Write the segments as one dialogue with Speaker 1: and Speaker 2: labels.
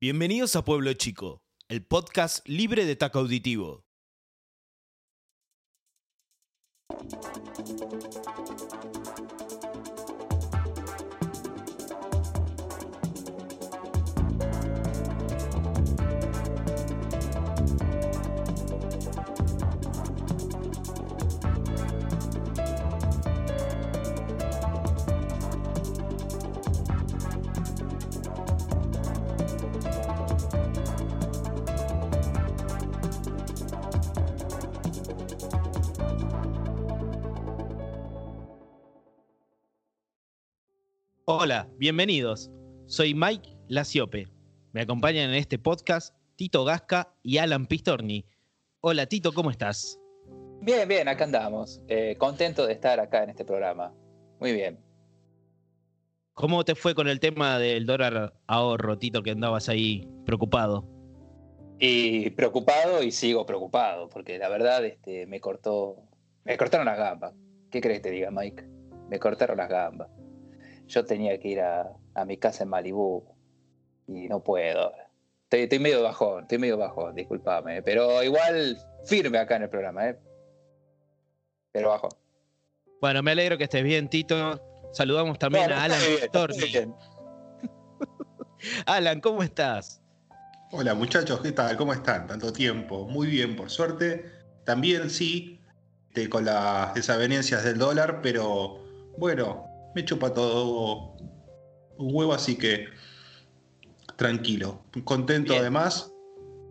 Speaker 1: Bienvenidos a Pueblo Chico, el podcast libre de taco auditivo. Hola, bienvenidos. Soy Mike Laciope. Me acompañan en este podcast Tito Gasca y Alan Pistorni. Hola Tito, ¿cómo estás?
Speaker 2: Bien, bien, acá andamos. Eh, contento de estar acá en este programa. Muy bien.
Speaker 1: ¿Cómo te fue con el tema del dólar ahorro, Tito, que andabas ahí preocupado?
Speaker 2: Y preocupado y sigo preocupado, porque la verdad este, me cortó. Me cortaron las gambas. ¿Qué crees que te diga, Mike? Me cortaron las gambas yo tenía que ir a, mi casa en Malibú y no puedo. Estoy, estoy, medio bajón, estoy medio bajón, discúlpame, pero igual firme acá en el programa, ¿eh? Pero bajo.
Speaker 1: Bueno, me alegro que estés bien, Tito. Saludamos también a Alan Alan, ¿cómo estás?
Speaker 3: Hola muchachos, ¿qué tal? ¿Cómo están? Tanto tiempo. Muy bien, por suerte. También sí, con las desavenencias del dólar, pero bueno, me chupa todo un huevo, así que tranquilo. Contento además.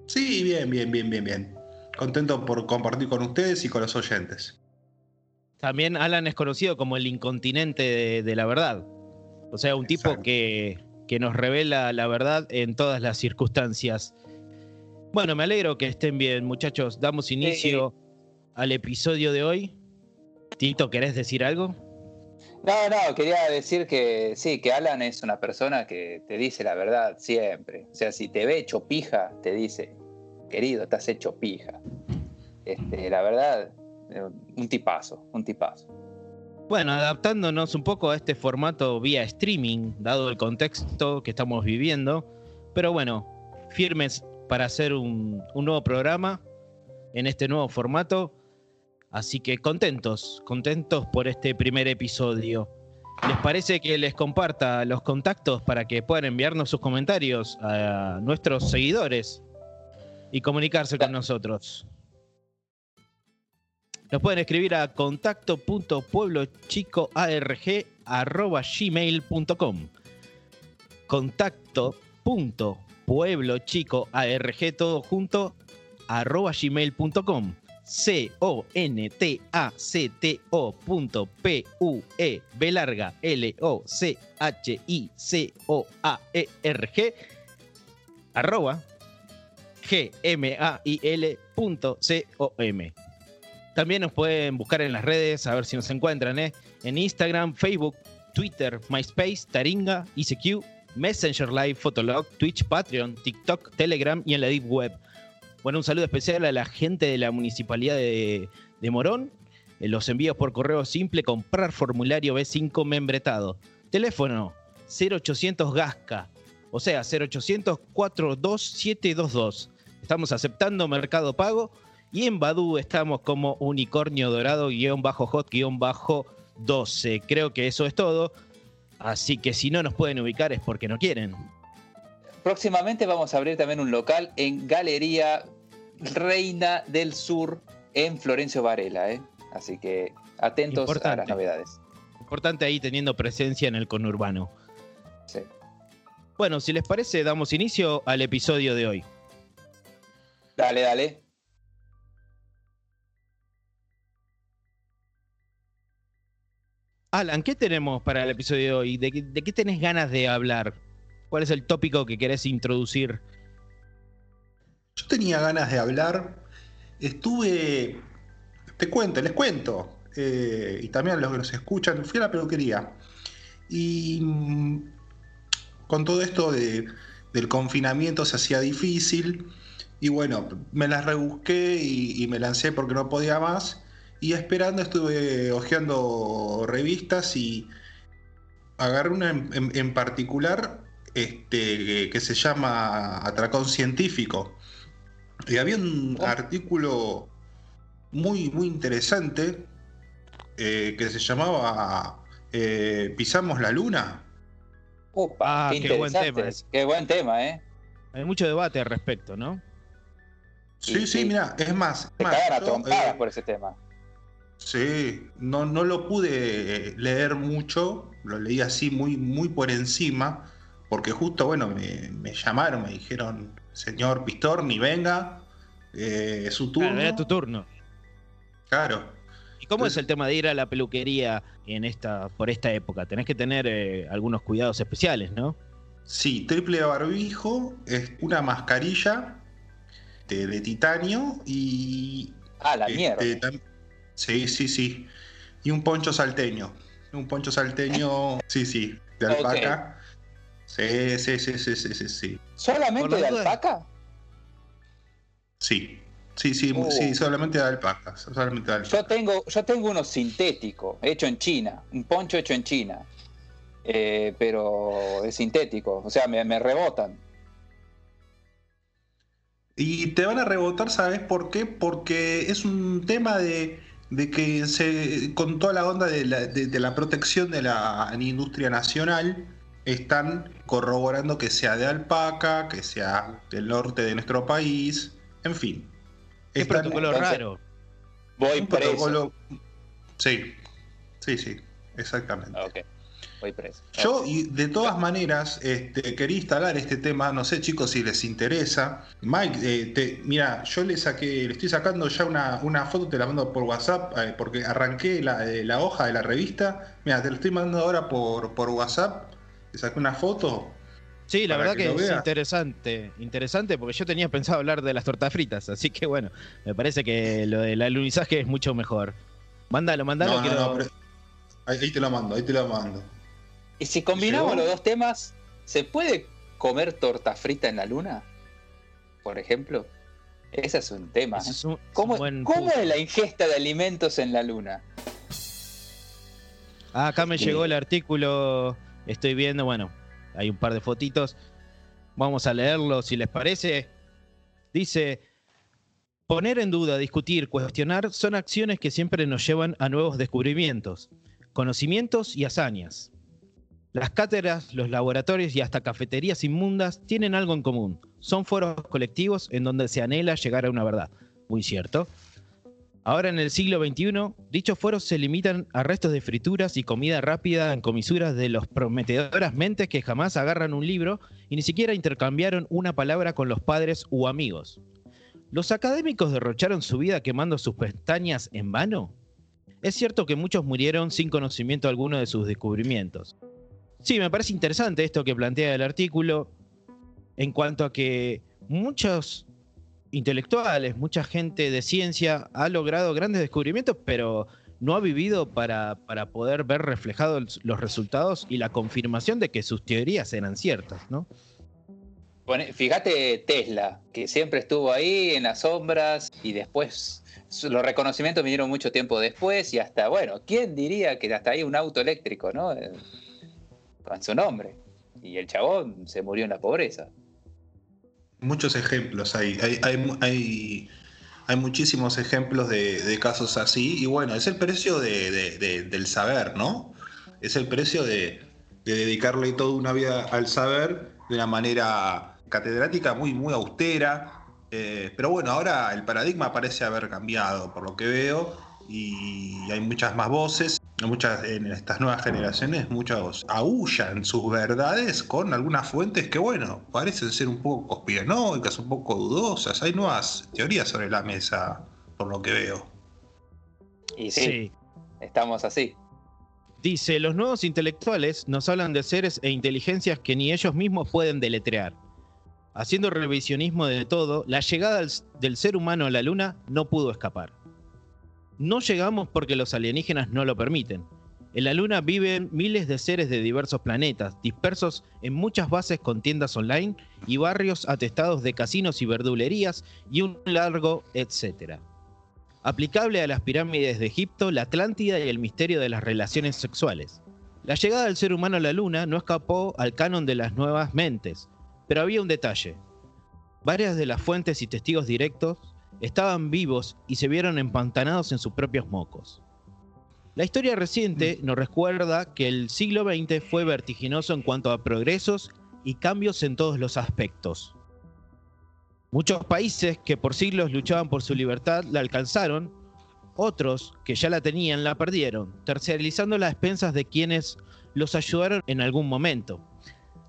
Speaker 3: Sí, bien, bien, bien, bien, bien. Contento por compartir con ustedes y con los oyentes.
Speaker 1: También Alan es conocido como el incontinente de, la verdad. O sea, un tipo que, que, nos revela la verdad en todas las circunstancias. Bueno, me alegro que estén bien, muchachos. Damos inicio al episodio de hoy. Tito, ¿querés decir algo?
Speaker 2: No, no, quería decir que sí, que Alan es una persona que te dice la verdad siempre. O sea, si te ve hecho pija, te dice, querido, estás hecho pija. Este, la verdad, eh, un tipazo, un tipazo.
Speaker 1: Bueno, adaptándonos un poco a este formato vía streaming, dado el contexto que estamos viviendo, pero bueno, firmes para hacer un, un nuevo programa en este nuevo formato Así que contentos, contentos por este primer episodio. ¿Les parece que les comparta los contactos para que puedan enviarnos sus comentarios a nuestros seguidores y comunicarse con nosotros? Nos pueden escribir a contacto.pueblochicoarg.gmail.com Contacto.pueblochicoarg todo junto arroba gmail.com C-O-N-T-A-C-T-O.P-U-E B larga L-O-C-H-I-C-O-A-E-R-G arroba G-M-A-I-L.com. También nos pueden buscar en las redes, a ver si nos encuentran, ¿eh? en Instagram, Facebook, Twitter, MySpace, Taringa, ICQ, Messenger Live, Fotolog, Twitch, Patreon, TikTok, Telegram y en la Deep Web. Bueno, un saludo especial a la gente de la Municipalidad de, Morón. Eh, los envíos por correo simple, comprar formulario B5 membretado. Teléfono 0800 Gasca, o sea, 0800 42722. Estamos aceptando Mercado Pago y en Badu estamos como unicornio dorado guion bajo hot guion bajo 12. Creo que eso es todo. Así que si no nos pueden ubicar es porque no quieren.
Speaker 2: Próximamente vamos a abrir también un local en Galería Reina del Sur en Florencio Varela. ¿eh? Así que atentos a las novedades.
Speaker 1: Importante ahí teniendo presencia en el conurbano. Sí. Bueno, si les parece, damos inicio al episodio de hoy.
Speaker 2: Dale, dale.
Speaker 1: Alan, ¿qué tenemos para el episodio de hoy? ¿De, de qué tenés ganas de hablar? ¿Cuál es el tópico que querés introducir
Speaker 3: yo tenía ganas de hablar, estuve, te cuento, les cuento, eh, y también a los que nos escuchan, fui a la peluquería. Y mm, con todo esto del confinamiento se hacía difícil, y bueno, me las rebusqué y, me lancé porque no podía más. Y esperando estuve hojeando revistas y agarré una en particular este, que se llama Atracón Científico. Y había un
Speaker 2: Oh.
Speaker 3: artículo muy, muy interesante eh, que se llamaba eh, ¿Pisamos la luna?
Speaker 2: Upa,
Speaker 1: Ah,
Speaker 2: qué,
Speaker 1: qué buen tema.
Speaker 2: Qué buen tema, ¿eh?
Speaker 1: Hay mucho debate al respecto, ¿no?
Speaker 3: Sí,
Speaker 2: Y-
Speaker 3: sí, mira, es más. más, yo,
Speaker 2: trompadas
Speaker 3: eh,
Speaker 2: por ese tema.
Speaker 3: Sí, no, no lo pude eh, leer mucho, lo leí así muy, muy por encima, porque justo, bueno, me, me llamaron, me dijeron, señor Pistorni, venga, eh, es su turno.
Speaker 1: Claro, era tu turno.
Speaker 3: Claro.
Speaker 1: ¿Y cómo
Speaker 3: Entonces-
Speaker 1: es el tema de ir a la peluquería en esta, por esta época? Tenés que tener eh, algunos cuidados especiales, ¿no?
Speaker 3: Sí, triple barbijo, es una mascarilla de, de titanio y...
Speaker 2: Ah, la
Speaker 3: este,
Speaker 2: mierda.
Speaker 3: sí, sí, sí. Y un poncho salteño. Un poncho salteño, sí, sí, de alpaca. Sí, sí, sí, sí, sí, sí, sí.
Speaker 2: ¿Solamente de alpaca?
Speaker 3: Sí, sí, sí,
Speaker 2: Oh.
Speaker 3: sí, solamente de alpaca. Solamente de alpaca.
Speaker 2: Yo tengo, yo tengo uno sintético, hecho en China, un poncho hecho en China. Eh, pero es sintético, o sea, me, me rebotan.
Speaker 3: Y te van a rebotar, ¿sabes por qué? Porque es un tema de, de que se, con toda la onda de la, de- de la protección de la industria nacional, están corroborando que sea de alpaca, que sea del norte de nuestro país, en fin. Están-
Speaker 1: protocolo
Speaker 2: entonces-
Speaker 1: raro.
Speaker 2: Voy
Speaker 3: un
Speaker 2: preso.
Speaker 3: protocolo- Sí, sí, sí, exactamente.
Speaker 2: Ok, voy preso.
Speaker 3: Yo, y de todas maneras, este, quería instalar este tema, no sé chicos si les interesa. Mike, eh, te- mira, yo le saqué, le estoy sacando ya una, una foto, te la mando por WhatsApp, eh, porque arranqué la, eh, la hoja de la revista. Mira, te lo estoy mandando ahora por, por WhatsApp. Te saqué una foto.
Speaker 1: Sí, la verdad
Speaker 3: que
Speaker 1: que, es interesante, interesante porque yo tenía pensado hablar de las tortas fritas, así que bueno, me parece que lo del alunizaje es mucho mejor. Mándalo, mándalo,
Speaker 3: No, no,
Speaker 1: quiero-
Speaker 3: no, pero- ahí, ahí te lo mando, ahí te lo mando.
Speaker 2: Y si combinamos
Speaker 3: ¿Llegó?
Speaker 2: los dos temas, ¿se puede comer torta frita en la luna? Por ejemplo. Ese es un tema. ¿eh?
Speaker 1: es un- es un
Speaker 2: ¿Cómo, cómo es la ingesta de alimentos en la luna?
Speaker 1: Ah, acá me
Speaker 2: Sí.
Speaker 1: llegó el artículo, estoy viendo, bueno, hay un par de fotitos. Vamos a leerlo si les parece. Dice, poner en duda, discutir, cuestionar son acciones que siempre nos llevan a nuevos descubrimientos, conocimientos y hazañas. Las cátedras, los laboratorios y hasta cafeterías inmundas tienen algo en común. Son foros colectivos en donde se anhela llegar a una verdad. Muy cierto. Ahora en el siglo XXI, dichos foros se limitan a restos de frituras y comida rápida en comisuras de los prometedoras mentes que jamás agarran un libro y ni siquiera intercambiaron una palabra con los padres u amigos. ¿Los académicos derrocharon su vida quemando sus pestañas en vano? Es cierto que muchos murieron sin conocimiento alguno de sus descubrimientos. Sí, me parece interesante esto que plantea el artículo en cuanto a que muchos intelectuales, mucha gente de ciencia ha logrado grandes descubrimientos, pero no ha vivido para, para poder ver reflejados los resultados y la confirmación de que sus teorías eran ciertas, ¿no?
Speaker 2: Pone- Fíjate Tesla, que siempre estuvo ahí en las sombras y después los reconocimientos vinieron mucho tiempo después y hasta, bueno, ¿quién diría que hasta ahí un auto eléctrico, ¿no? Eh, Con su nombre. Y el chabón se murió en la pobreza.
Speaker 3: Muchos ejemplos hay. Hay, hay, hay, hay muchísimos ejemplos de, casos así. Y bueno, es el precio de- de- de- del saber, ¿no? Es el precio de, de dedicarle toda una vida al saber de una manera catedrática muy, muy austera. Eh, pero bueno, ahora el paradigma parece haber cambiado, por lo que veo, y hay muchas más voces. Muchas, en estas nuevas generaciones, muchos aullan sus verdades con algunas fuentes que, bueno, parecen ser un poco conspiranoicas, un poco dudosas. Hay nuevas teorías sobre la mesa, por lo que veo.
Speaker 2: Y sí, estamos así.
Speaker 1: Dice, los nuevos intelectuales nos hablan de seres e inteligencias que ni ellos mismos pueden deletrear. Haciendo revisionismo de todo, la llegada del, del ser humano a la Luna no pudo escapar. No llegamos porque los alienígenas no lo permiten. En la Luna viven miles de seres de diversos planetas, dispersos en muchas bases con tiendas online y barrios atestados de casinos y verdulerías y un largo etcétera. Aplicable a las pirámides de Egipto, la Atlántida y el misterio de las relaciones sexuales. La llegada del ser humano a la Luna no escapó al canon de las nuevas mentes, pero había un detalle. Varias de las fuentes y testigos directos estaban vivos y se vieron empantanados en sus propios mocos. La historia reciente nos recuerda que el siglo XX fue vertiginoso en cuanto a progresos y cambios en todos los aspectos. Muchos países que por siglos luchaban por su libertad la alcanzaron, otros que ya la tenían la perdieron, terciarizando las expensas de quienes los ayudaron en algún momento.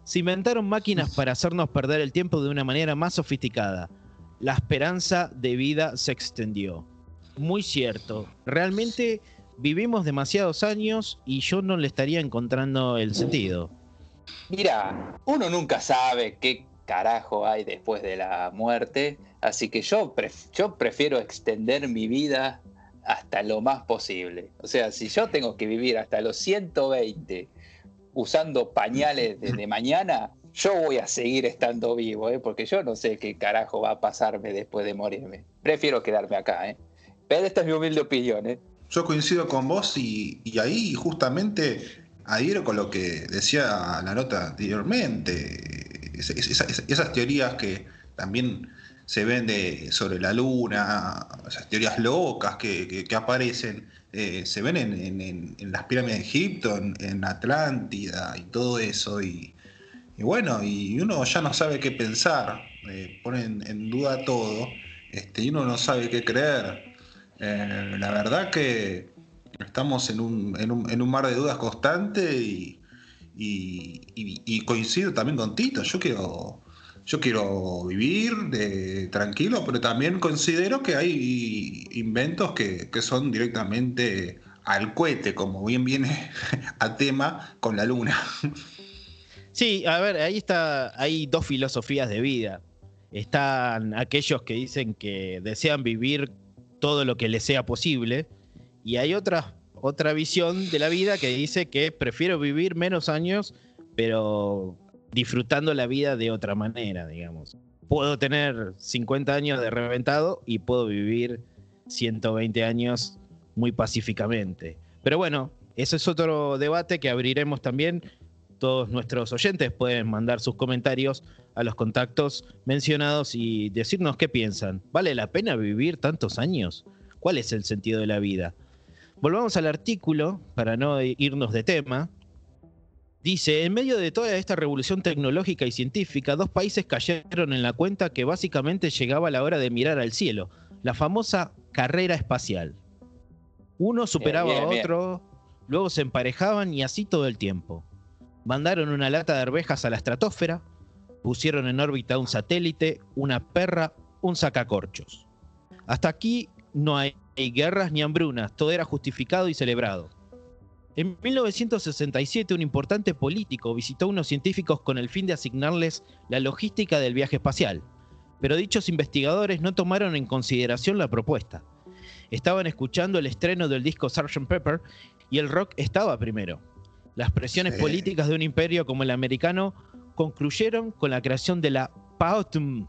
Speaker 1: Se inventaron máquinas para hacernos perder el tiempo de una manera más sofisticada. La esperanza de vida se extendió. Muy cierto. Realmente vivimos demasiados años y yo no le estaría encontrando el sentido.
Speaker 2: Mira, uno nunca sabe qué carajo hay después de la muerte, así que yo, yo prefiero extender mi vida hasta lo más posible. O sea, si yo tengo que vivir hasta los 120 usando pañales desde mañana, yo voy a seguir estando vivo, ¿eh? porque yo no sé qué carajo va a pasarme después de morirme. Prefiero quedarme acá, ¿eh? Pero esta es mi humilde opinión, ¿eh?
Speaker 3: Yo coincido con vos y, ahí justamente adhiero con lo que decía la nota anteriormente. esas teorías que también se ven de, sobre la luna, esas teorías locas que, aparecen, eh, se ven en, las pirámides de Egipto, en, Atlántida y todo eso. Y, bueno, y uno ya no sabe qué pensar, eh, pone en, duda todo, este, y uno no sabe qué creer. Eh, la verdad que estamos en un, en un, en un mar de dudas constante y, y, coincido también con Tito. Yo quiero, yo quiero vivir de, tranquilo, pero también considero que hay inventos que, que son directamente al cohete, como bien viene a tema con la luna.
Speaker 1: Sí, a ver, ahí está, hay dos filosofías de vida. Están aquellos que dicen que desean vivir todo lo que le sea posible. Y hay otra, otra visión de la vida que dice que prefiero vivir menos años, pero disfrutando la vida de otra manera, digamos. Puedo tener 50 años de reventado y puedo vivir 120 años muy pacíficamente. Pero bueno, eso es otro debate que abriremos también. Todos nuestros oyentes pueden mandar sus comentarios a los contactos mencionados y decirnos qué piensan. ¿Vale la pena vivir tantos años? ¿Cuál es el sentido de la vida? Volvamos al artículo para no irnos de tema. Dice, en medio de toda esta revolución tecnológica y científica, dos países cayeron en la cuenta que básicamente llegaba la hora de mirar al cielo, la famosa carrera espacial. Uno superaba a otro, luego se emparejaban y así todo el tiempo. Mandaron una lata de arvejas a la estratosfera, pusieron en órbita un satélite, una perra, un sacacorchos. Hasta aquí no hay guerras ni hambrunas, todo era justificado y celebrado. En 1967 un importante político visitó a unos científicos con el fin de asignarles la logística del viaje espacial, pero dichos investigadores no tomaron en consideración la propuesta. Estaban escuchando el estreno del disco Sgt. Pepper y el rock estaba primero. Las presiones políticas de un imperio como el americano concluyeron con la creación de la PAOTM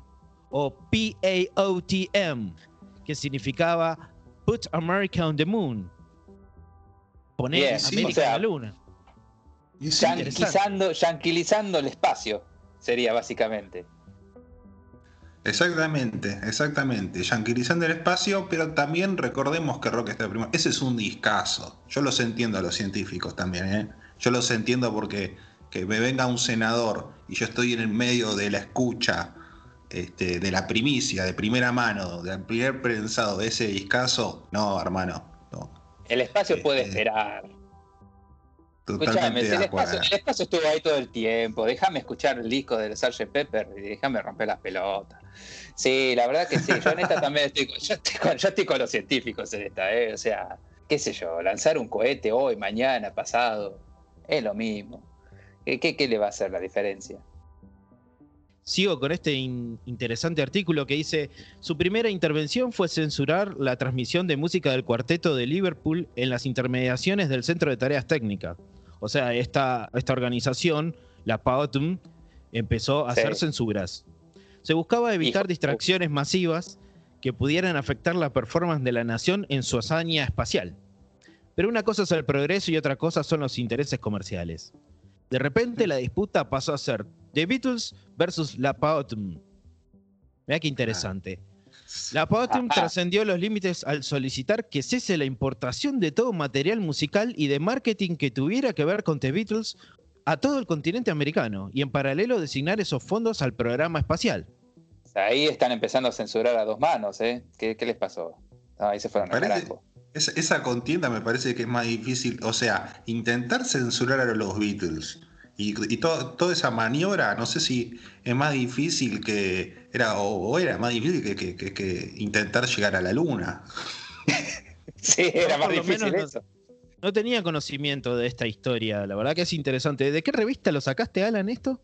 Speaker 1: o PAOTM, que significaba Put America on the Moon. Poner América en la luna.
Speaker 2: Yanquilizando, el espacio, sería básicamente.
Speaker 3: Exactamente, exactamente. Yanquilizando el espacio, pero también recordemos que Rock está primero. Ese es un discazo. Yo los entiendo a los científicos también, ¿eh? Yo los entiendo porque que me venga un senador y yo estoy en el medio de la escucha este, de la primicia, de primera mano, del primer prensado de ese discazo, no, hermano, no.
Speaker 2: El espacio puede este, esperar. Escúchame, el espacio, el espacio, estuvo ahí todo el tiempo. Déjame escuchar el disco de Sgt. Pepper y déjame romper las pelotas. Sí, la verdad que sí. Yo en esta también estoy, yo estoy, con, los científicos en esta, ¿eh? O sea, qué sé yo, lanzar un cohete hoy, mañana, pasado, es lo mismo. ¿Qué, le va a hacer la diferencia?
Speaker 1: Sigo con este interesante artículo que dice, su primera intervención fue censurar la transmisión de música del cuarteto de Liverpool en las intermediaciones del Centro de Tareas Técnicas. O sea, esta, esta organización, la PAOTM, empezó a hacer censuras. Se buscaba evitar distracciones masivas que pudieran afectar la performance de la nación en su hazaña espacial. Pero una cosa es el progreso y otra cosa son los intereses comerciales. De repente la disputa pasó a ser The Beatles versus La Pautum. Mira qué interesante. La Pautum trascendió los límites al solicitar que cese la importación de todo material musical y de marketing que tuviera que ver con The Beatles a todo el continente americano y en paralelo designar esos fondos al programa espacial.
Speaker 2: Ahí están empezando a censurar a dos manos, ¿eh? ¿Qué, les pasó? ahí se fueron al
Speaker 3: esa, esa contienda me parece que es más difícil, o sea, intentar censurar a los Beatles y, toda esa maniobra, no sé si es más difícil que, era o, era más difícil que, intentar llegar a la luna.
Speaker 2: sí, era más difícil eso.
Speaker 1: No, tenía conocimiento de esta historia, la verdad que es interesante. ¿De qué revista lo sacaste, Alan, esto?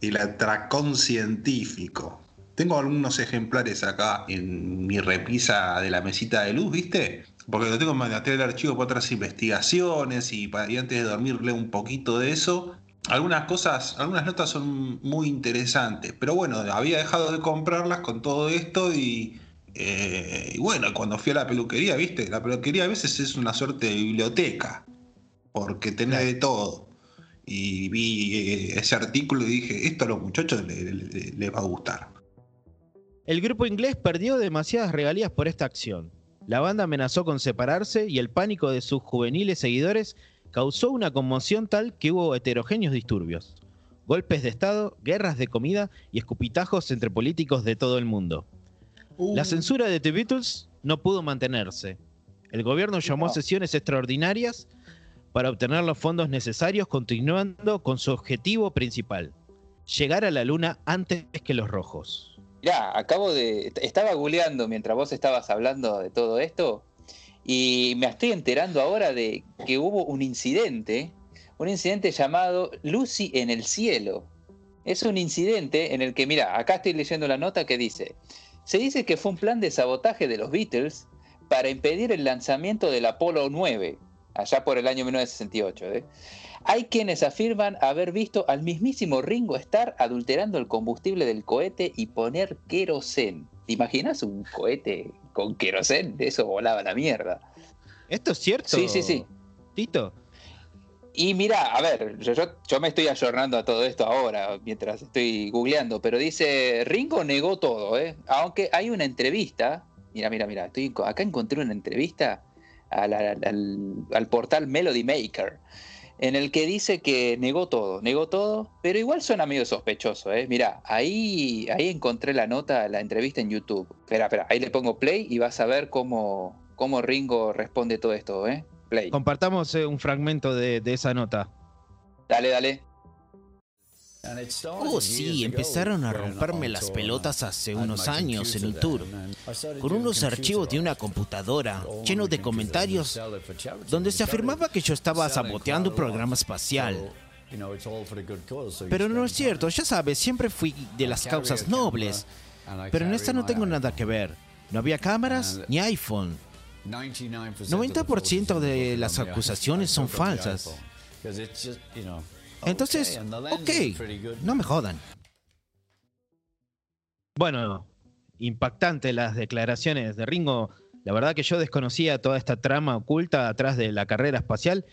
Speaker 3: El atracón científico. Tengo algunos ejemplares acá en mi repisa de la mesita de luz, ¿viste? Porque lo tengo en el archivo para otras investigaciones y, y antes de dormir leo un poquito de eso. Algunas cosas, algunas notas son muy interesantes, pero bueno, había dejado de comprarlas con todo esto y, eh, y bueno, cuando fui a la peluquería, ¿viste? La peluquería a veces es una suerte de biblioteca, porque tenés de todo. Y vi eh, ese artículo y dije, esto a los muchachos les va a gustar.
Speaker 1: El grupo inglés perdió demasiadas regalías por esta acción. La banda amenazó con separarse y el pánico de sus juveniles seguidores causó una conmoción tal que hubo heterogéneos disturbios, golpes de Estado, guerras de comida y escupitajos entre políticos de todo el mundo. La uh. censura de The Beatles no pudo mantenerse. El gobierno llamó a sesiones extraordinarias para obtener los fondos necesarios, continuando con su objetivo principal, llegar a la luna antes que los rojos.
Speaker 2: Ya, acabo de. Estaba googleando mientras vos estabas hablando de todo esto y me estoy enterando ahora de que hubo un incidente, un incidente llamado Lucy en el cielo. Es un incidente en el que, mira, acá estoy leyendo la nota que dice: se dice que fue un plan de sabotaje de los Beatles para impedir el lanzamiento del Apolo 9, allá por el año 1968. ¿eh? Hay quienes afirman haber visto al mismísimo Ringo Starr adulterando el combustible del cohete y poner querosén. ¿Te imaginas un cohete con querosén? De eso volaba la mierda.
Speaker 1: ¿Esto es cierto?
Speaker 2: Sí, sí, sí.
Speaker 1: Tito.
Speaker 2: Y mira, a ver, yo, yo, me estoy ayornando a todo esto ahora, mientras estoy googleando, pero dice, Ringo negó todo, ¿eh? Aunque hay una entrevista, mira, mira, mira, estoy, acá encontré una entrevista al, al portal Melody Maker, en el que dice que negó todo, negó todo, pero igual suena medio sospechoso, ¿eh? Mirá, ahí, ahí encontré la nota, la entrevista en YouTube. Espera, espera, ahí le pongo play y vas a ver cómo, cómo Ringo responde todo esto, ¿eh? Play.
Speaker 1: Compartamos eh, un fragmento de, de esa nota.
Speaker 2: Dale, dale.
Speaker 4: Oh, sí, empezaron a romperme las pelotas hace unos años en un tour, con unos archivos de una computadora llenos de comentarios donde se afirmaba que yo estaba saboteando un programa espacial. Pero no es cierto, ya sabes, siempre fui de las causas nobles, pero en esta no tengo nada que ver. No había cámaras ni iPhone. 90% de las acusaciones son falsas. Entonces, ok, no me jodan.
Speaker 1: Bueno, impactante las declaraciones de Ringo. La verdad que yo desconocía toda esta trama oculta atrás de la carrera espacial.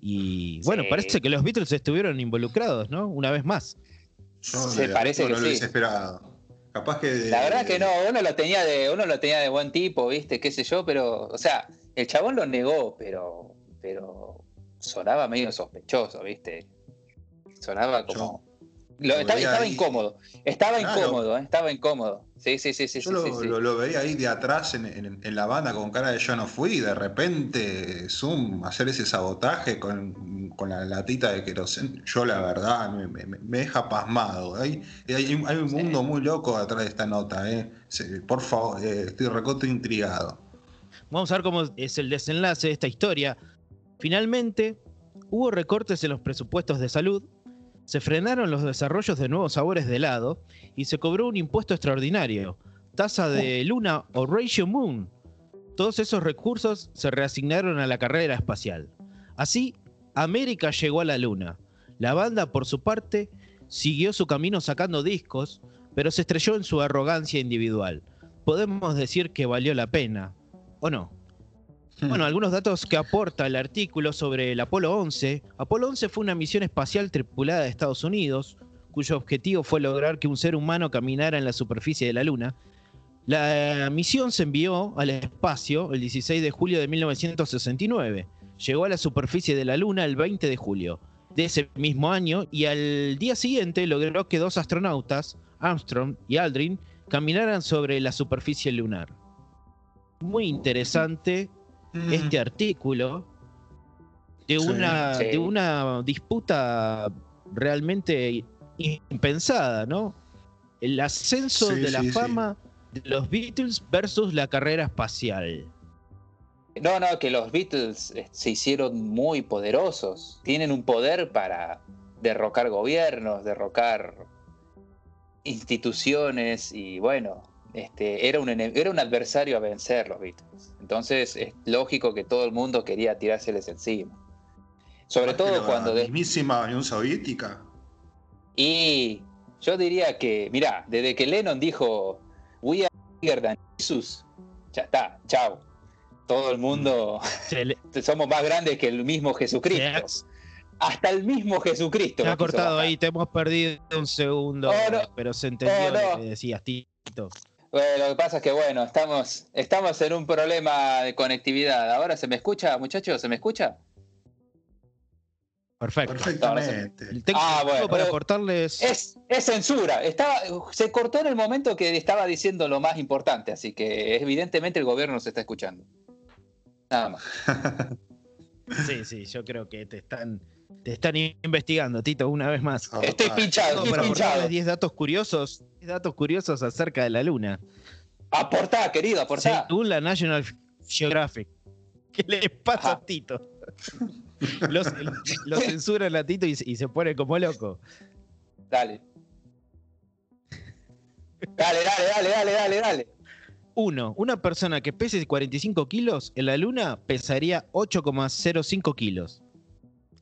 Speaker 1: Y bueno, parece que los Beatles estuvieron involucrados, ¿no? Una vez más.
Speaker 2: Se parece que sí.
Speaker 3: Capaz que
Speaker 2: La verdad que no, uno lo tenía de uno lo tenía de buen tipo, ¿viste? qué sé yo, pero o sea, el chabón lo negó, pero pero sonaba medio sospechoso, ¿viste? Sonaba como. estaba, incómodo. Estaba incómodo, ¿eh? estaba incómodo. Sí, sí, sí, sí.
Speaker 3: Yo lo, veía ahí de atrás en, la banda con cara de yo no fui. Y de repente, Zoom, hacer ese sabotaje con, la latita de queroseno. Yo, la verdad, me, deja pasmado. Hay, hay, un mundo muy loco atrás de esta nota. ¿eh? Por favor, eh, estoy reconto intrigado.
Speaker 1: Vamos a ver cómo es el desenlace de esta historia. Finalmente, hubo recortes en los presupuestos de salud se frenaron los desarrollos de nuevos sabores de helado y se cobró un impuesto extraordinario, tasa de luna o ratio moon. Todos esos recursos se reasignaron a la carrera espacial. Así, América llegó a la luna. La banda, por su parte, siguió su camino sacando discos, pero se estrelló en su arrogancia individual. Podemos decir que valió la pena, ¿o no? Bueno, algunos datos que aporta el artículo sobre el Apolo 11. Apolo 11 fue una misión espacial tripulada de Estados Unidos, cuyo objetivo fue lograr que un ser humano caminara en la superficie de la Luna. La misión se envió al espacio el 16 de julio de 1969. Llegó a la superficie de la Luna el 20 de julio de ese mismo año y al día siguiente logró que dos astronautas, Armstrong y Aldrin, caminaran sobre la superficie lunar. Muy interesante
Speaker 3: Mm.
Speaker 1: este artículo de
Speaker 3: Sí.
Speaker 1: una,
Speaker 2: Sí.
Speaker 1: de una disputa realmente impensada, ¿no? El ascenso
Speaker 3: Sí,
Speaker 1: de la fama de los Beatles versus la carrera espacial.
Speaker 2: No, no, que los Beatles eh, se hicieron muy poderosos. Tienen un poder para derrocar gobiernos, derrocar instituciones y bueno, este, era, un, era un adversario a vencer los Beatles. Entonces es lógico que todo el mundo quería tirárseles encima. Sobre todo
Speaker 3: la
Speaker 2: cuando... de-
Speaker 3: mismísima Unión Soviética.
Speaker 2: Y yo diría que, mirá, desde que Lennon dijo We are bigger than Jesus, ya está, chao. Todo el mundo
Speaker 1: le-
Speaker 2: somos más grandes que el mismo Jesucristo.
Speaker 1: se
Speaker 2: Hasta el mismo Jesucristo.
Speaker 1: ha, se ha cortado ahí, te hemos perdido un segundo,
Speaker 2: Oh, no.
Speaker 1: pero se entendió
Speaker 2: Oh, no.
Speaker 1: lo que decías, Tito.
Speaker 2: Bueno, lo que pasa es que, bueno, estamos, estamos en un problema de conectividad. ¿Ahora se me escucha, muchachos? ¿Se me escucha?
Speaker 1: Perfecto.
Speaker 3: Perfectamente.
Speaker 1: Tengo
Speaker 2: Ah, bueno,
Speaker 1: para
Speaker 2: eh,
Speaker 1: cortarles.
Speaker 2: Es, es censura. Estaba, se cortó en el momento que estaba diciendo lo más importante, así que evidentemente el gobierno nos está escuchando. Nada más.
Speaker 1: Sí, sí, yo creo que te están, te están investigando, Tito, una vez más.
Speaker 3: Ah,
Speaker 2: Estoy
Speaker 3: ah,
Speaker 2: pinchado, estoy
Speaker 1: para
Speaker 2: pinchado.
Speaker 1: aportarles 10 datos curiosos, 10 datos curiosos acerca de la Luna.
Speaker 2: Aportá, querido, aportá.
Speaker 1: Según la National Geographic. ¿Qué le pasa
Speaker 2: Ajá.
Speaker 1: a Tito? Lo, lo censuran a Tito y, se- y se pone como loco.
Speaker 2: Dale. Dale, dale, dale, dale, dale, dale.
Speaker 1: Uno, una persona que pese 45 kilos en la Luna pesaría 8,05 kilos.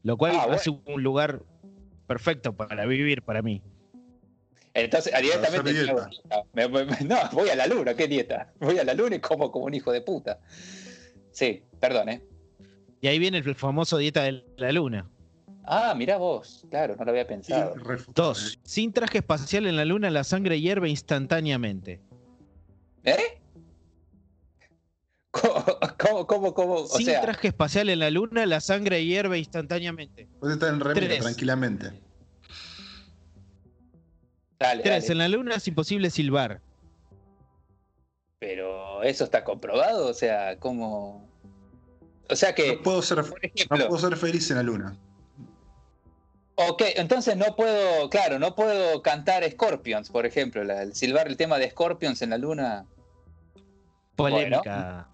Speaker 1: Lo cual
Speaker 2: Ah, bueno.
Speaker 1: hace un lugar perfecto para vivir para mí.
Speaker 2: Entonces, directamente.
Speaker 3: hacer
Speaker 2: me hago dieta. Me- me- me- no, voy a la luna, ¿qué dieta? Voy a la luna y como como un hijo de puta. Sí, perdón, ¿eh?
Speaker 1: Y ahí viene el famoso dieta de la Luna.
Speaker 2: Ah, mirá vos. Claro, no lo había pensado.
Speaker 1: Dos, sin traje espacial en la Luna la sangre hierve instantáneamente.
Speaker 2: ¿Eh? ¿Cómo, cómo, cómo? O
Speaker 1: sin
Speaker 2: sea,
Speaker 1: traje espacial en la Luna la sangre hierve instantáneamente.
Speaker 3: Puede estar en remera tranquilamente.
Speaker 2: dale,
Speaker 1: Tres,
Speaker 2: dale.
Speaker 1: en la Luna es imposible silbar.
Speaker 2: Pero eso está comprobado, o sea, ¿cómo? O sea que,
Speaker 3: No puedo ser,
Speaker 2: por
Speaker 3: no
Speaker 2: ejemplo,
Speaker 3: puedo ser feliz en la luna.
Speaker 2: ok, entonces no puedo, claro, no puedo cantar Scorpions, por ejemplo, la- el silbar el tema de Scorpions en la luna.
Speaker 1: Polémica.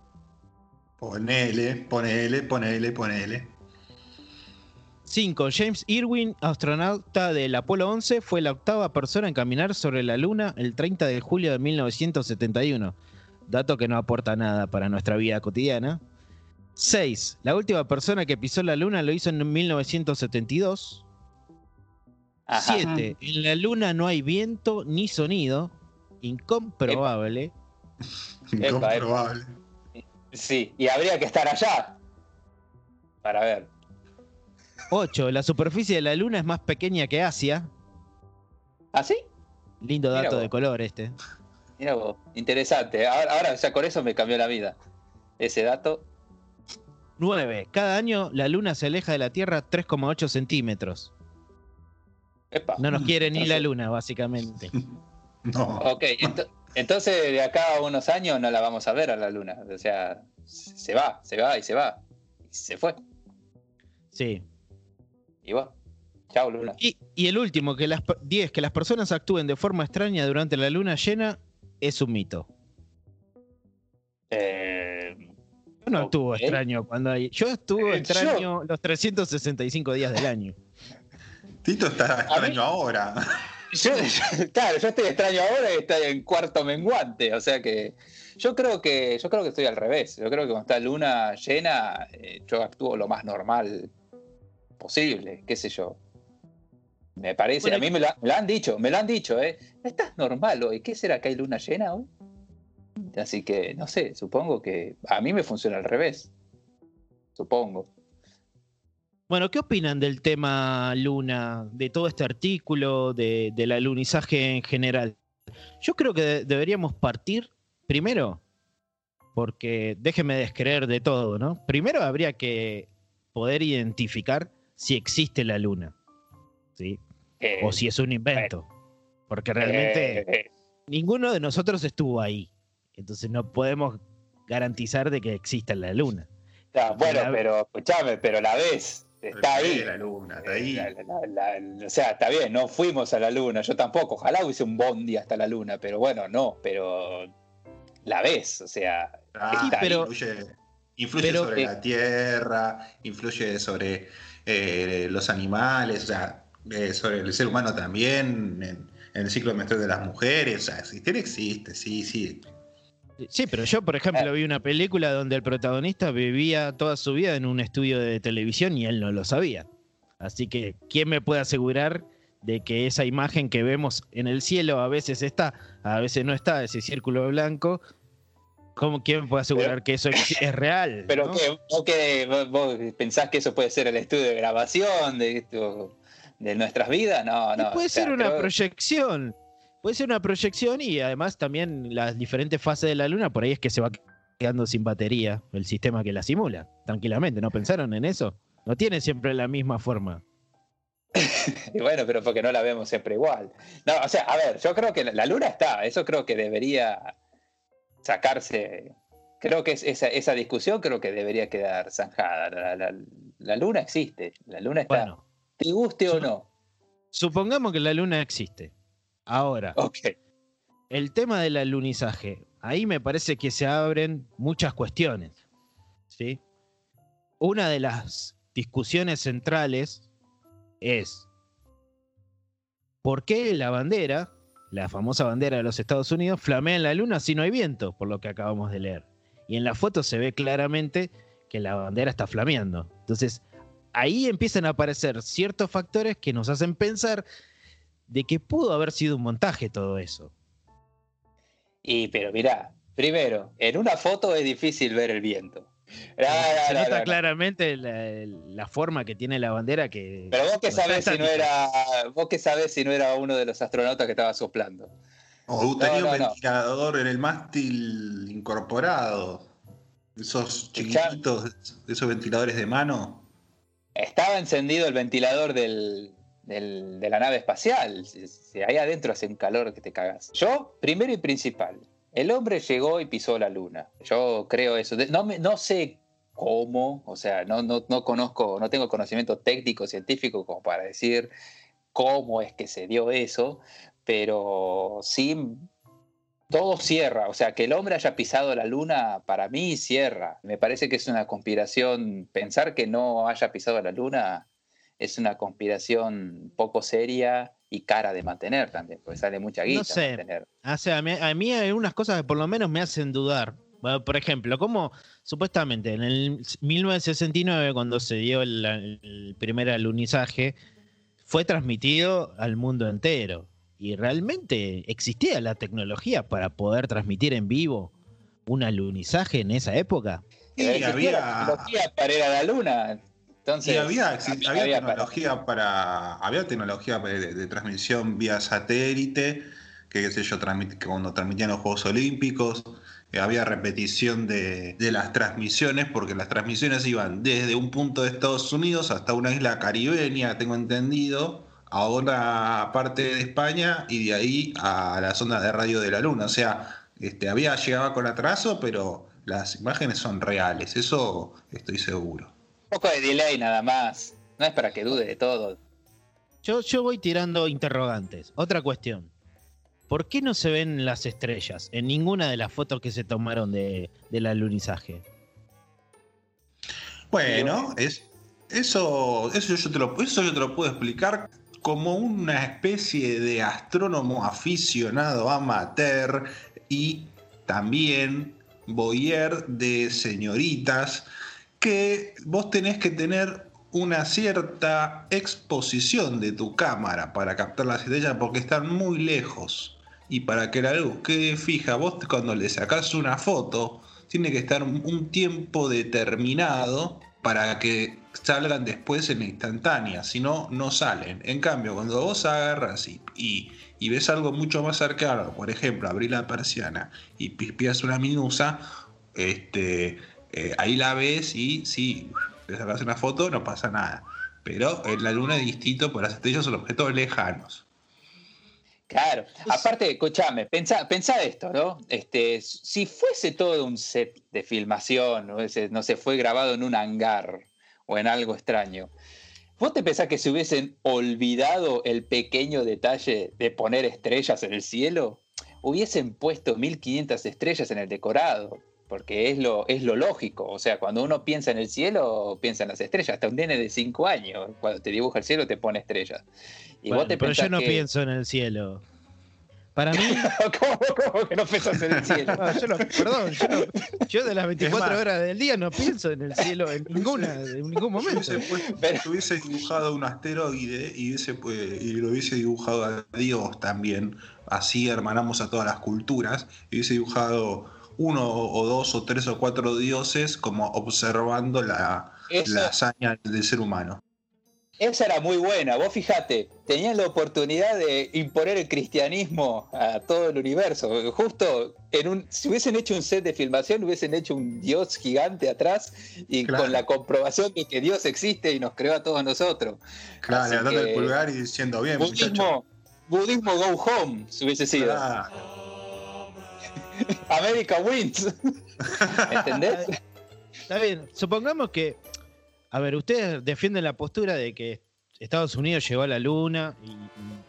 Speaker 3: Ponele, ponele, ponele, ponele.
Speaker 1: 5. James Irwin, astronauta del Apolo 11, fue la octava persona en caminar sobre la Luna el 30 de julio de 1971. Dato que no aporta nada para nuestra vida cotidiana. 6. La última persona que pisó la Luna lo hizo en 1972.
Speaker 2: Ajá.
Speaker 1: 7. En la Luna no hay viento ni sonido. Incomprobable.
Speaker 2: epa.
Speaker 3: Incomprobable.
Speaker 2: Sí, y habría que estar allá para ver.
Speaker 1: 8. La superficie de la Luna es más pequeña que Asia.
Speaker 2: ¿Ah, sí?
Speaker 1: Lindo
Speaker 2: Mira
Speaker 1: dato
Speaker 2: vos.
Speaker 1: de color este.
Speaker 2: Mira vos, interesante. Ahora, ahora ya con eso me cambió la vida. Ese dato.
Speaker 1: 9. Cada año la Luna se aleja de la Tierra 3,8 centímetros.
Speaker 2: Epa.
Speaker 1: No nos quiere ni la
Speaker 2: Entonces-
Speaker 1: Luna, básicamente.
Speaker 3: No.
Speaker 2: Ok, ento- entonces de acá a unos años no la vamos a ver a la luna. O sea, se va, se va y se va. Y se fue.
Speaker 1: Sí.
Speaker 2: Y va. Chao, luna.
Speaker 1: Y, y el último, que las, per- 10. Que las personas actúen de forma extraña durante la luna llena es un mito.
Speaker 2: Eh,
Speaker 1: Yo no
Speaker 2: Ok.
Speaker 1: actúo extraño cuando hay. Yo actúo
Speaker 2: Eh,
Speaker 1: extraño los 365 días del año.
Speaker 3: Tito está extraño ahora.
Speaker 2: Yo, yo- claro, yo estoy extraño ahora y estoy en cuarto menguante. O sea que yo creo que yo creo que estoy al revés. Yo creo que cuando está luna llena, eh, yo actúo lo más normal posible. ¿Qué sé yo? Me parece,
Speaker 1: Bueno,
Speaker 2: a mí me lo, me lo han dicho, me lo han dicho, ¿eh? Estás normal hoy. ¿Qué será que hay luna llena hoy? Así que, no sé, supongo que a mí me funciona al revés. supongo.
Speaker 1: Bueno, ¿qué opinan del tema Luna, de todo este artículo, de, del alunizaje en general? Yo creo que deberíamos partir primero, porque déjeme descreer de todo, ¿no? Primero habría que poder identificar si existe la Luna, ¿sí?
Speaker 2: Eh,
Speaker 1: o si es un invento. Porque realmente
Speaker 2: eh,
Speaker 1: ninguno de nosotros estuvo ahí. Entonces no podemos garantizar de que exista la Luna.
Speaker 2: ya, bueno, pero escuchame, pero la ves, está ahí.
Speaker 3: La luna, está ahí.
Speaker 2: La- la- la- o sea, está bien, no fuimos a la luna, yo tampoco, ojalá hubiese un bondi hasta la luna, pero bueno, no, pero la ves, o sea,
Speaker 3: Ah,
Speaker 2: está ahí.
Speaker 1: pero-
Speaker 3: influye, influye
Speaker 1: pero-
Speaker 3: sobre
Speaker 2: eh,
Speaker 3: la tierra, influye sobre eh, los animales, o sea, eh, sobre el ser humano también, en, en el ciclo menstrual de las mujeres. O sea, existir existe, sí, sí.
Speaker 1: Sí, pero yo, por ejemplo, vi una película donde el protagonista vivía toda su vida en un estudio de televisión y él no lo sabía. Así que, ¿quién me puede asegurar de que esa imagen que vemos en el cielo a veces está, a veces no está, ese círculo blanco? ¿Cómo, ¿Quién puede asegurar que eso es real?
Speaker 2: pero
Speaker 1: no?
Speaker 2: que, vos, que- vos- vos pensás que eso puede ser el estudio de grabación de, de nuestras vidas, no,
Speaker 1: Y
Speaker 2: no.
Speaker 1: puede
Speaker 2: o sea,
Speaker 1: ser una
Speaker 2: creo-
Speaker 1: proyección. Puede ser una proyección y además también las diferentes fases de la luna, por ahí es que se va quedando sin batería el sistema que la simula. Tranquilamente, ¿no pensaron en eso? No tiene siempre la misma forma.
Speaker 2: Y bueno, pero porque no la vemos siempre igual. No, o sea, a ver, yo creo que la, luna está, eso creo que debería sacarse. Creo que es- esa, esa discusión creo que debería quedar zanjada. La, la- la luna existe, la luna está.
Speaker 1: Bueno,
Speaker 2: te guste o no.
Speaker 1: supongamos que la luna existe. Ahora, el tema del alunizaje, ahí me parece que se abren muchas cuestiones. ¿sí? Una de las discusiones centrales es ¿por qué la bandera, la famosa bandera de los Estados Unidos, flamea en la luna si no hay viento? Por lo que acabamos de leer. Y en la foto se ve claramente que la bandera está flameando. Entonces, ahí empiezan a aparecer ciertos factores que nos hacen pensar de que pudo haber sido un montaje todo eso.
Speaker 2: Y pero mirá, primero, en una foto es difícil ver el viento. No, no,
Speaker 1: Se
Speaker 2: no,
Speaker 1: nota
Speaker 2: no, no.
Speaker 1: claramente la, la forma que tiene la bandera que.
Speaker 2: Pero vos que sabés si no era. Vos que sabés si no era uno de los astronautas que estaba soplando.
Speaker 3: O tenía
Speaker 2: no,
Speaker 3: un
Speaker 2: no.
Speaker 3: ventilador en el mástil incorporado. Esos chiquititos, esos ventiladores de mano.
Speaker 2: Estaba encendido el ventilador del, de la nave espacial. Si- si ahí adentro hace un calor que te cagas. Yo, primero y principal, el hombre llegó y pisó la luna. Yo creo eso. No, me- no sé cómo, o sea, no, no, no conozco, no tengo conocimiento técnico, científico como para decir cómo es que se dio eso, pero sí todo cierra, o sea, que el hombre haya pisado la luna, para mí cierra. Me parece que es una conspiración, pensar que no haya pisado la luna es una conspiración poco seria y cara de mantener también, porque sale mucha guita
Speaker 1: sé.
Speaker 2: mantener.
Speaker 1: O sea, a mí, a mí hay unas cosas que por lo menos me hacen dudar. Bueno, por ejemplo, como supuestamente en el 1969, cuando se dio el, el primer alunizaje, fue transmitido al mundo entero. Y realmente existía la tecnología para poder transmitir en vivo un alunizaje en esa época.
Speaker 3: Y
Speaker 2: Pero existía la
Speaker 3: había,
Speaker 2: tecnología para ir a la luna. Entonces,
Speaker 3: y había, tecnología para. Había tecnología de, de transmisión vía satélite, que qué sé yo, transmit- que cuando transmitían los Juegos Olímpicos, eh, había repetición de, de las transmisiones, porque las transmisiones iban desde un punto de Estados Unidos hasta una isla caribeña, tengo entendido, a una parte de España y de ahí a la zona de radio de la Luna. O sea, este, había llegaba con atraso, pero las imágenes son reales, eso estoy seguro.
Speaker 2: Un poco de delay nada más. No es para que dude de todo.
Speaker 1: Yo, yo voy tirando interrogantes. Otra cuestión. ¿Por qué no se ven las estrellas en ninguna de las fotos que se tomaron de, del alunizaje?
Speaker 3: Bueno, es, eso, eso, yo te lo, eso yo te lo puedo explicar como una especie de astrónomo aficionado amateur y también boyer de señoritas que vos tenés que tener una cierta exposición de tu cámara para captar las estrellas porque están muy lejos y para que la luz quede fija, vos cuando le sacás una foto tiene que estar un tiempo determinado para que salgan después en instantánea, si no, no salen. En cambio, cuando vos agarras y, y, ves algo mucho más cercano, por ejemplo, abrir la persiana y pispias una minusa, este, eh, ahí la ves y sí, le sacas una foto, no pasa nada. Pero en la luna es distinto, porque las estrellas son objetos lejanos.
Speaker 2: Claro, aparte, escúchame, pensá, esto, ¿no? Este, si fuese todo un set de filmación, no, no se fue grabado en un hangar o en algo extraño, ¿vos te pensás que se hubiesen olvidado el pequeño detalle de poner estrellas en el cielo? Hubiesen puesto 1500 estrellas en el decorado, porque es lo, es lo lógico. O sea, cuando uno piensa en el cielo, piensa en las estrellas. Hasta un nene de 5 años, cuando te dibuja el cielo, te pone estrellas.
Speaker 1: Y vos te pero yo no pienso en el cielo. Para mí.
Speaker 2: ¿Cómo, que no piensas en el cielo?
Speaker 1: yo perdón, yo, de las 24 horas del día no pienso en el cielo en ninguna, en ningún momento. Si
Speaker 3: hubiese, dibujado un asteroide y, pues, y lo hubiese dibujado a Dios también, así hermanamos a todas las culturas, y hubiese dibujado uno o dos o tres o cuatro dioses como observando la, la hazaña del ser humano.
Speaker 2: Esa era muy buena. Vos fijate, tenían la oportunidad de imponer el cristianismo a todo el universo. Justo en un, si hubiesen hecho un set de filmación, hubiesen hecho un Dios gigante atrás y con la comprobación de que Dios existe y nos creó a todos nosotros.
Speaker 3: Claro, dando el pulgar y diciendo bien.
Speaker 2: Budismo, budismo go home, si hubiese sido. América wins. ¿Entendés?
Speaker 1: Está bien, supongamos que a ver, ustedes defienden la postura de que Estados Unidos llegó a la Luna y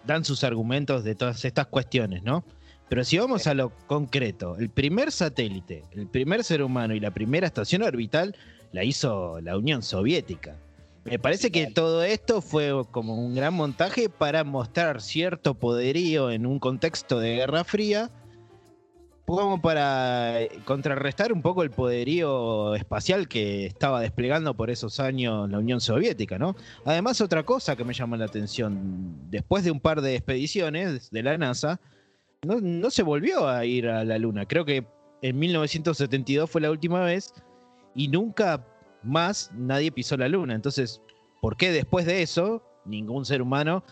Speaker 1: dan sus argumentos de todas estas cuestiones, ¿no? Pero si vamos a lo concreto, el primer satélite, el primer ser humano y la primera estación orbital la hizo la Unión Soviética. Me parece que todo esto fue como un gran montaje para mostrar cierto poderío en un contexto de Guerra Fría como para eh, contrarrestar un poco el poderío espacial que estaba desplegando por esos años la Unión Soviética, ¿no? Además, otra cosa que me llama la atención, después de un par de expediciones de la NASA, no, se volvió a ir a la Luna. Creo que en 1972 fue la última vez y nunca más nadie pisó la Luna. Entonces, ¿por qué después de eso ningún ser humano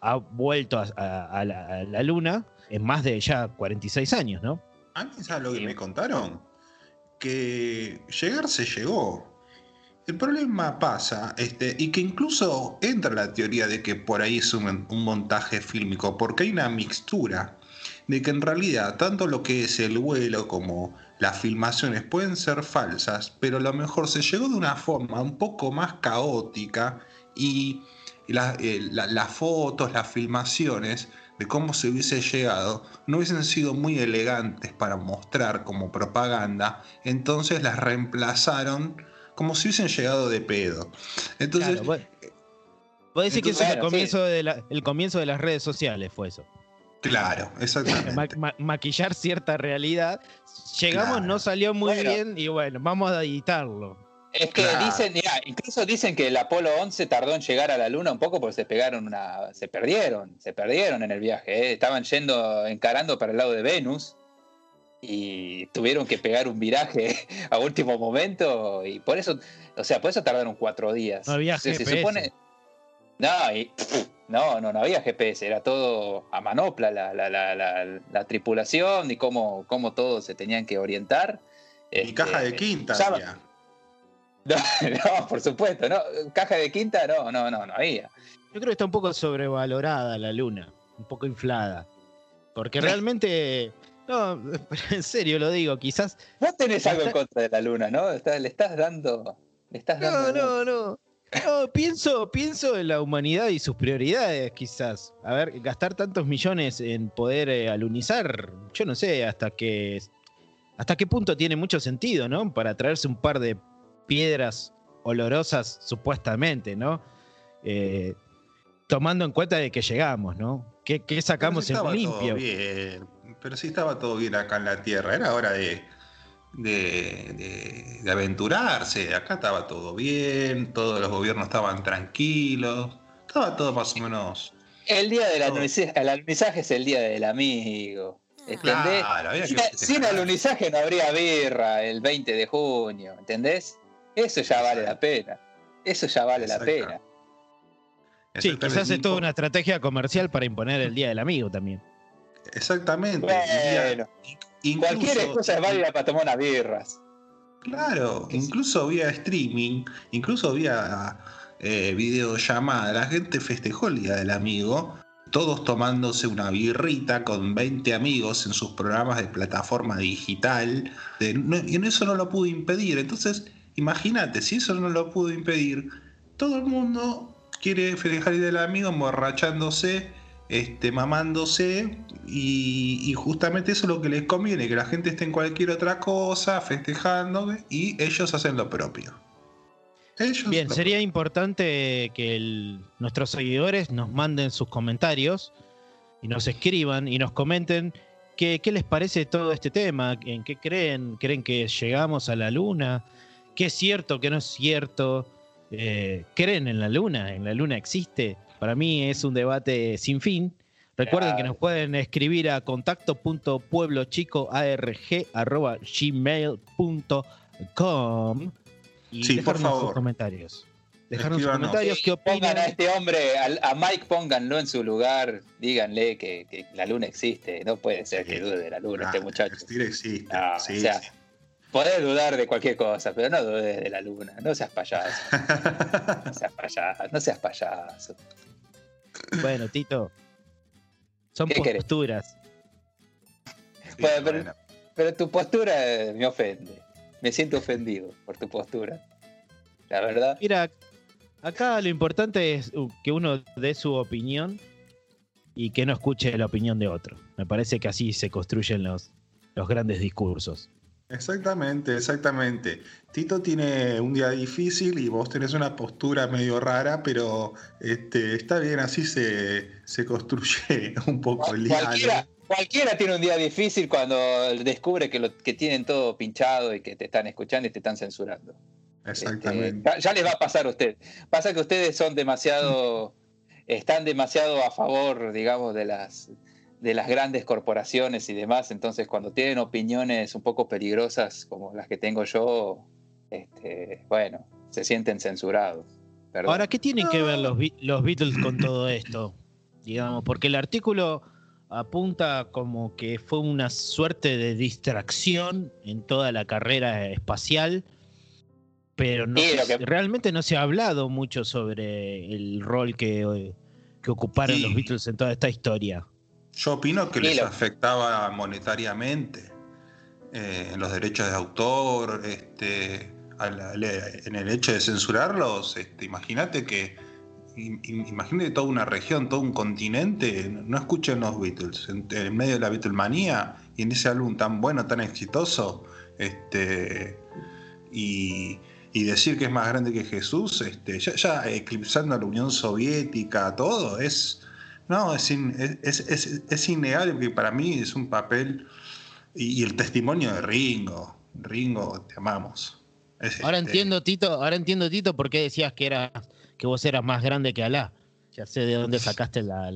Speaker 1: ha vuelto a la Luna en más de ya 46 años, ¿no?
Speaker 3: Antes, ¿sabes lo que me contaron? Que llegar se llegó. El problema pasa, este, y que incluso entra la teoría de que por ahí es un, montaje fílmico, porque hay una mixtura de que en realidad tanto lo que es el vuelo como las filmaciones pueden ser falsas, pero a lo mejor se llegó de una forma un poco más caótica y eh, las fotos, las filmaciones de cómo se hubiese llegado no hubiesen sido muy elegantes para mostrar como propaganda, entonces las reemplazaron como si hubiesen llegado de pedo. Entonces...
Speaker 1: Claro, vos, decir que eso es el comienzo, de el comienzo de las redes sociales, fue eso.
Speaker 3: Claro, exactamente.
Speaker 1: maquillar cierta realidad. Llegamos, no salió muy bien y bueno, vamos a editarlo.
Speaker 2: Es que dicen, incluso dicen que el Apolo 11 tardó en llegar a la Luna un poco porque se pegaron una, se perdieron, se perdieron en el viaje. ¿eh? Estaban yendo, encarando para el lado de Venus y tuvieron que pegar un viraje a último momento y por eso, o sea, por eso tardaron cuatro días.
Speaker 1: No había GPS.
Speaker 2: no, no, no, había GPS, era todo a manopla la, la, la, la tripulación y cómo, cómo todos se tenían que orientar.
Speaker 3: Y caja de este, quinta.
Speaker 2: No, por supuesto, no. Caja de quinta, no, no, no, no había.
Speaker 1: Yo creo que está un poco sobrevalorada la luna, un poco inflada. Porque realmente, no, en serio lo digo, quizás.
Speaker 2: Vos tenés algo en contra de la luna, ¿no? le estás dando. Le estás
Speaker 1: no, no, no. No, pienso, pienso en la humanidad y sus prioridades, quizás. A ver, gastar tantos millones en poder eh, alunizar, yo no sé hasta qué, hasta qué punto tiene mucho sentido, ¿no? Para traerse un par de piedras olorosas, supuestamente, ¿no? Eh, tomando en cuenta de que llegamos, ¿no? ¿Qué, sacamos en limpio?
Speaker 3: Bien. Pero sí estaba todo bien acá en la Tierra, era hora de, de, aventurarse. Acá estaba todo bien, todos los gobiernos estaban tranquilos, estaba todo más o menos.
Speaker 2: El día del alunizaje, es el día del amigo. ¿Entendés? sin, sin alunizaje no habría birra el 20 de junio, ¿entendés? Eso ya vale la pena. Eso ya vale la pena.
Speaker 1: Sí, quizás es toda una estrategia comercial para imponer el Día del Amigo también.
Speaker 3: Exactamente.
Speaker 2: Bueno, cualquier excusa es válida para tomar unas birras.
Speaker 3: Claro, incluso vía streaming, incluso vía eh, videollamada, la gente festejó el Día del Amigo, todos tomándose una birrita con 20 amigos en sus programas de plataforma digital, y en eso no lo pudo impedir. Entonces, imagínate, si eso no lo pudo impedir, todo el mundo quiere festejar el del Amigo emborrachándose este, mamándose y, justamente eso es lo que les conviene, que la gente esté en cualquier otra cosa, festejando y ellos hacen lo propio.
Speaker 1: Bien, sería importante que nuestros seguidores nos manden sus comentarios y nos escriban y nos comenten qué, les parece todo este tema, en qué creen, creen que llegamos a la luna, qué es cierto, qué no es cierto, eh, creen en la luna, en la luna existe. Para mí es un debate sin fin. Recuerden que nos pueden escribir a contacto.pueblochico.gmail.com y
Speaker 3: sí, por favor. sus
Speaker 1: comentarios. Dejarnos sus comentarios, qué opinan.
Speaker 2: Pongan a este hombre, a, Mike pónganlo en su lugar, díganle que, la luna existe. No puede ser que dude de la luna este muchacho.
Speaker 3: existe. sí,
Speaker 2: o sea, Podés dudar de cualquier cosa, pero no dudes de la luna. No seas payaso. no seas payaso. No seas payaso.
Speaker 1: Bueno, Tito. Son posturas.
Speaker 2: pero, tu postura me ofende. Me siento ofendido por tu postura. La verdad.
Speaker 1: Mira, acá lo importante es uh, que uno dé su opinión y que no escuche la opinión de otro. Me parece que así se construyen los, los grandes discursos.
Speaker 3: Exactamente, exactamente. Tito tiene un día difícil y vos tenés una postura medio rara, pero este, está bien, así se, construye un poco el
Speaker 2: día. Cualquiera, tiene un día difícil cuando descubre que, lo, que tienen todo pinchado y que te están escuchando y te están censurando.
Speaker 3: Exactamente.
Speaker 2: ya, les va a pasar a usted. Pasa que ustedes son demasiado, están demasiado a favor, digamos, de las de las grandes corporaciones y demás, entonces cuando tienen opiniones un poco peligrosas como las que tengo yo, este, bueno, se sienten censurados.
Speaker 1: Ahora, ¿qué tienen que ver los, los Beatles con todo esto? Digamos, porque el artículo apunta como que fue una suerte de distracción en toda la carrera espacial, pero no realmente no se ha hablado mucho sobre el rol que, que ocuparon los Beatles en toda esta historia.
Speaker 3: Yo opino que les afectaba monetariamente eh, en los derechos de autor, este, en el hecho de censurarlos. Este, imagínate que imagínate toda una región, todo un continente, no escuchen los Beatles en, medio de la Beatlemanía y en ese álbum tan bueno, tan exitoso, este, y, decir que es más grande que Jesús, este, ya, ya eclipsando a la Unión Soviética, todo, es, no, es, es, innegable porque para mí es un papel y, el testimonio de Ringo. Ringo, te amamos.
Speaker 1: ahora este entiendo, Tito, ahora entiendo, Tito, por qué decías que era que vos eras más grande que Alá. Ya sé de dónde sacaste la,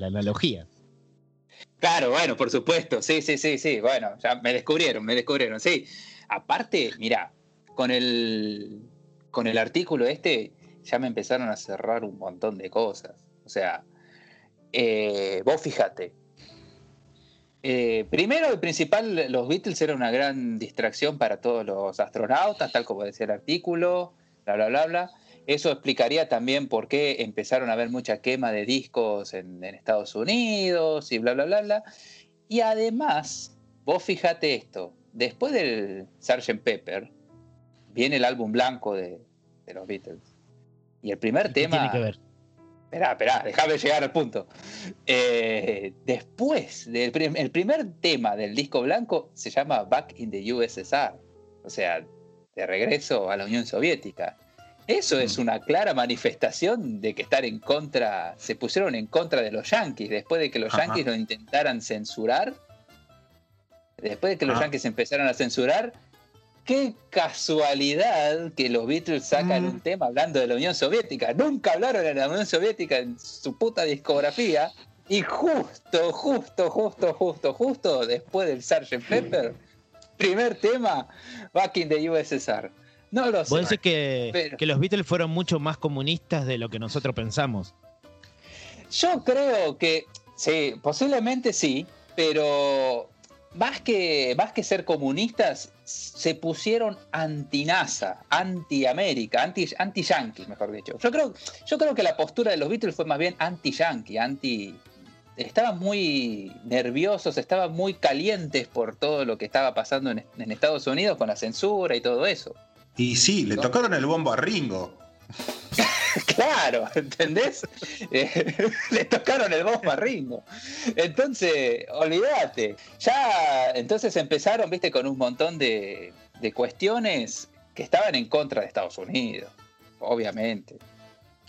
Speaker 1: analogía.
Speaker 2: Claro, bueno, por supuesto. Sí, sí, sí, sí. Bueno, ya me descubrieron, me descubrieron. Sí. Aparte, mira, con el, con el artículo este ya me empezaron a cerrar un montón de cosas. O sea, eh, vos fíjate. Eh, primero y principal, los Beatles eran una gran distracción para todos los astronautas, tal como decía el artículo, bla, bla, bla, bla. Eso explicaría también por qué empezaron a haber mucha quema de discos en, Estados Unidos y bla, bla, bla, bla. Y además, vos fíjate esto, después del Sgt. Pepper, viene el álbum blanco de, los Beatles. Y el primer tema...
Speaker 1: Tiene que ver?
Speaker 2: Esperá, esperá, déjame llegar al punto. Eh, después, del el primer tema del disco blanco se llama Back in the USSR, o sea, de regreso a la Unión Soviética. Eso es mm. una clara manifestación de que estar en contra, se pusieron en contra de los yankees, después de que los yankees lo intentaran censurar, después de que los ah. yankees empezaron a censurar, Qué casualidad que los Beatles sacan mm. un tema hablando de la Unión Soviética. Nunca hablaron de la Unión Soviética en su puta discografía. Y justo, justo, justo, justo, justo después del Sgt. Pepper, primer tema, Back in the USSR. No lo sé.
Speaker 1: Vos decís que,
Speaker 2: Pero-
Speaker 1: que los Beatles fueron mucho más comunistas de lo que nosotros pensamos.
Speaker 2: Yo creo que sí, posiblemente sí, pero más que, más que ser comunistas, se pusieron anti-NASA, anti-América, anti- anti-Yankee, mejor dicho. Yo creo, yo creo que la postura de los Beatles fue más bien anti-Yankee, anti. Estaban muy nerviosos, estaban muy calientes por todo lo que estaba pasando en, en Estados Unidos con la censura y todo eso.
Speaker 3: Y sí, le tocaron el bombo a Ringo.
Speaker 2: Claro, ¿entendés? Eh, le tocaron el bombo a Ringo. Entonces, olvídate. Ya, entonces empezaron, viste, con un montón de, de cuestiones que estaban en contra de Estados Unidos, obviamente.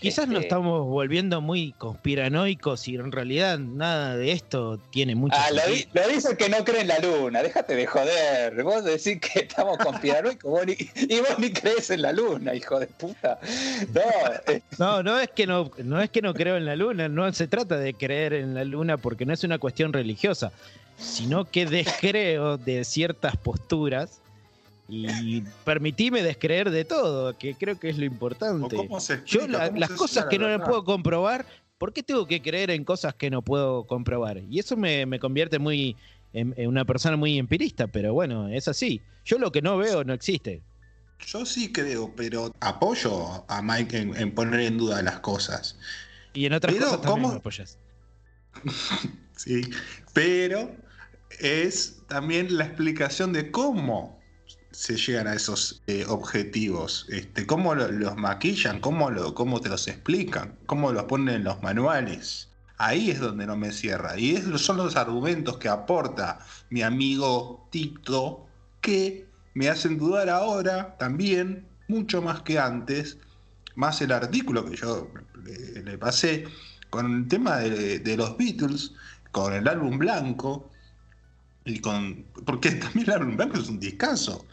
Speaker 1: Quizás nos
Speaker 2: Este,
Speaker 1: estamos volviendo muy conspiranoicos y en realidad nada de esto tiene mucho
Speaker 2: Ah, lo,
Speaker 1: sentido.
Speaker 2: lo dice el que no cree en la luna, déjate de joder. Vos decís que estamos conspiranoicos vos ni- y vos ni crees en la luna, hijo de puta. No, eh,
Speaker 1: No, no es que no, no es que no creo en la luna, no se trata de creer en la luna porque no es una cuestión religiosa, sino que descreo de ciertas posturas y permitime descreer de todo, que creo que es lo
Speaker 3: ¿O
Speaker 1: importante.
Speaker 3: cómo se
Speaker 1: Yo
Speaker 3: explica?
Speaker 1: la-
Speaker 3: ¿Cómo
Speaker 1: las cosas que
Speaker 3: la
Speaker 1: no
Speaker 3: verdad?
Speaker 1: puedo comprobar, ¿por qué tengo que creer en cosas que no puedo comprobar? Y eso me, me convierte muy en, en una persona muy empirista, pero bueno, es así. Yo lo que no veo no existe.
Speaker 3: Yo sí creo, pero apoyo a Mike en, en poner en duda las cosas.
Speaker 1: Y en otras
Speaker 3: Pero,
Speaker 1: cosas también
Speaker 3: ¿cómo?
Speaker 1: apoyas.
Speaker 3: Sí, pero es también la explicación de cómo se llegan a esos eh, objetivos, este, cómo lo- los maquillan, cómo, lo, cómo te los explican, cómo los ponen en los manuales. Ahí es donde no me cierra. Y es- son los argumentos que aporta mi amigo Tito que me hacen dudar ahora también, mucho más que antes, más el artículo que yo le, le pasé con el tema de los Beatles, con el álbum blanco, y con. Porque también álbum blanco es un discazo.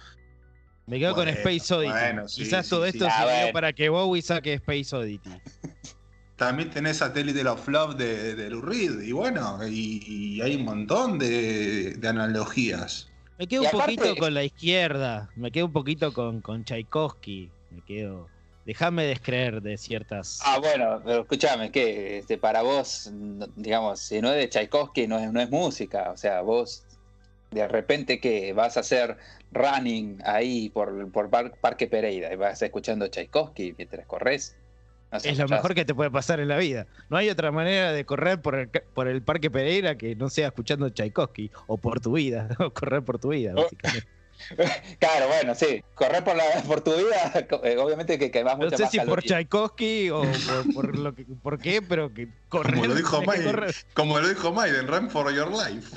Speaker 1: Me quedo con Space Oddity.
Speaker 3: bueno, sí,
Speaker 1: Quizás
Speaker 3: sí,
Speaker 1: todo
Speaker 3: sí.
Speaker 1: esto
Speaker 2: Ah,
Speaker 1: sirvió para que Bowie saque Space Oddity.
Speaker 3: También tenés Satellite of Love de, de Lou Reed, y bueno, y, y hay un montón de, de analogías.
Speaker 1: Me quedo
Speaker 2: Y
Speaker 1: un
Speaker 2: aparte-
Speaker 1: poquito con la izquierda. Me quedo un poquito con, con Tchaikovsky. Me quedo. Déjame descreer de ciertas.
Speaker 2: Ah, bueno, pero escúchame, que este, para vos, digamos, si no es de Tchaikovsky, no es, no es música. O sea, vos de repente que vas a hacer running ahí por, por Par- Parque Pereira y vas escuchando Tchaikovsky mientras corres. no sé,
Speaker 1: es lo mejor que te puede pasar en la vida. No hay otra manera de correr por el, por el Parque Pereira que no sea escuchando Tchaikovsky. O por tu vida. O correr por tu vida, básicamente.
Speaker 2: Claro, bueno, sí, correr por, la, por tu vida, eh, obviamente que quemas
Speaker 1: No
Speaker 2: mucha
Speaker 1: sé
Speaker 2: más
Speaker 1: si por. Tchaikovsky o por, por lo que, por qué, pero que correr.
Speaker 3: Como lo dijo
Speaker 1: correr.
Speaker 3: Como lo dijo Maiden, Run for Your Life.